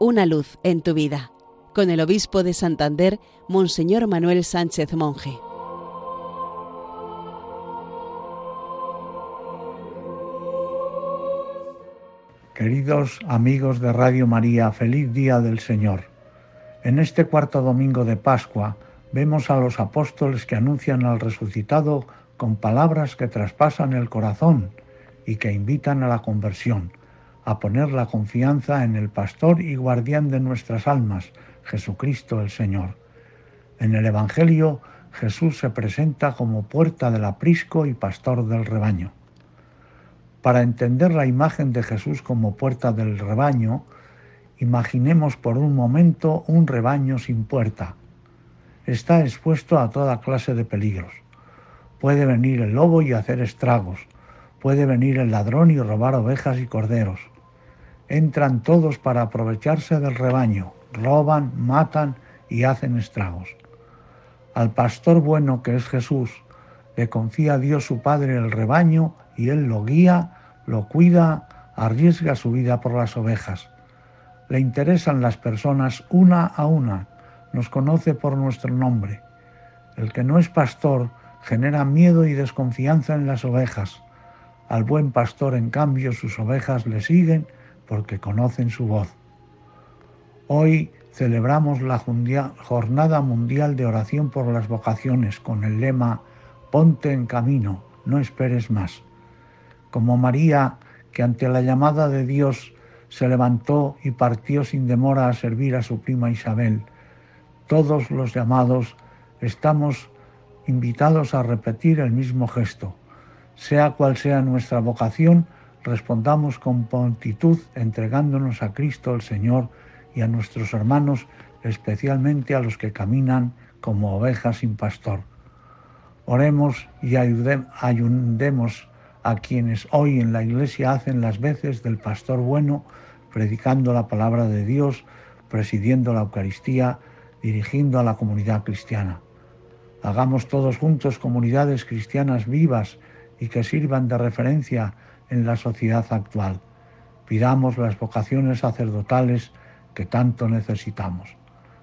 Una luz en tu vida, con el obispo de Santander, Monseñor Manuel Sánchez Monje. Queridos amigos de Radio María, feliz día del Señor. En este cuarto domingo de Pascua vemos a los apóstoles que anuncian al resucitado con palabras que traspasan el corazón y que invitan a la conversión, a poner la confianza en el pastor y guardián de nuestras almas, Jesucristo el Señor. En el Evangelio Jesús se presenta como puerta del aprisco y pastor del rebaño. Para entender la imagen de Jesús como puerta del rebaño, imaginemos por un momento un rebaño sin puerta. Está expuesto a toda clase de peligros. Puede venir el lobo y hacer estragos. Puede venir el ladrón y robar ovejas y corderos. Entran todos para aprovecharse del rebaño, roban, matan y hacen estragos. Al pastor bueno que es Jesús, le confía a Dios su Padre el rebaño y Él lo guía, lo cuida, arriesga su vida por las ovejas. Le interesan las personas una a una, nos conoce por nuestro nombre. El que no es pastor genera miedo y desconfianza en las ovejas. Al buen pastor, en cambio, sus ovejas le siguen porque conocen su voz. Hoy celebramos la Jornada Mundial de Oración por las Vocaciones con el lema Ponte en camino, no esperes más. Como María, que ante la llamada de Dios se levantó y partió sin demora a servir a su prima Isabel, todos los llamados estamos invitados a repetir el mismo gesto. Sea cual sea nuestra vocación, respondamos con prontitud entregándonos a Cristo el Señor y a nuestros hermanos, especialmente a los que caminan como ovejas sin pastor. Oremos y ayudemos a quienes hoy en la iglesia hacen las veces del pastor bueno, predicando la palabra de Dios, presidiendo la Eucaristía, dirigiendo a la comunidad cristiana. Hagamos todos juntos comunidades cristianas vivas y que sirvan de referencia en la sociedad actual. Pidamos las vocaciones sacerdotales que tanto necesitamos.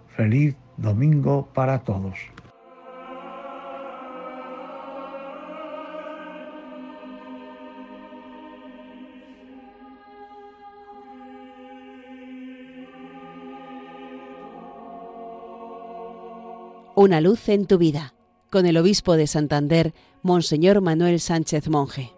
Feliz domingo para todos. Una luz en tu vida, con el obispo de Santander, Monseñor Manuel Sánchez Monje.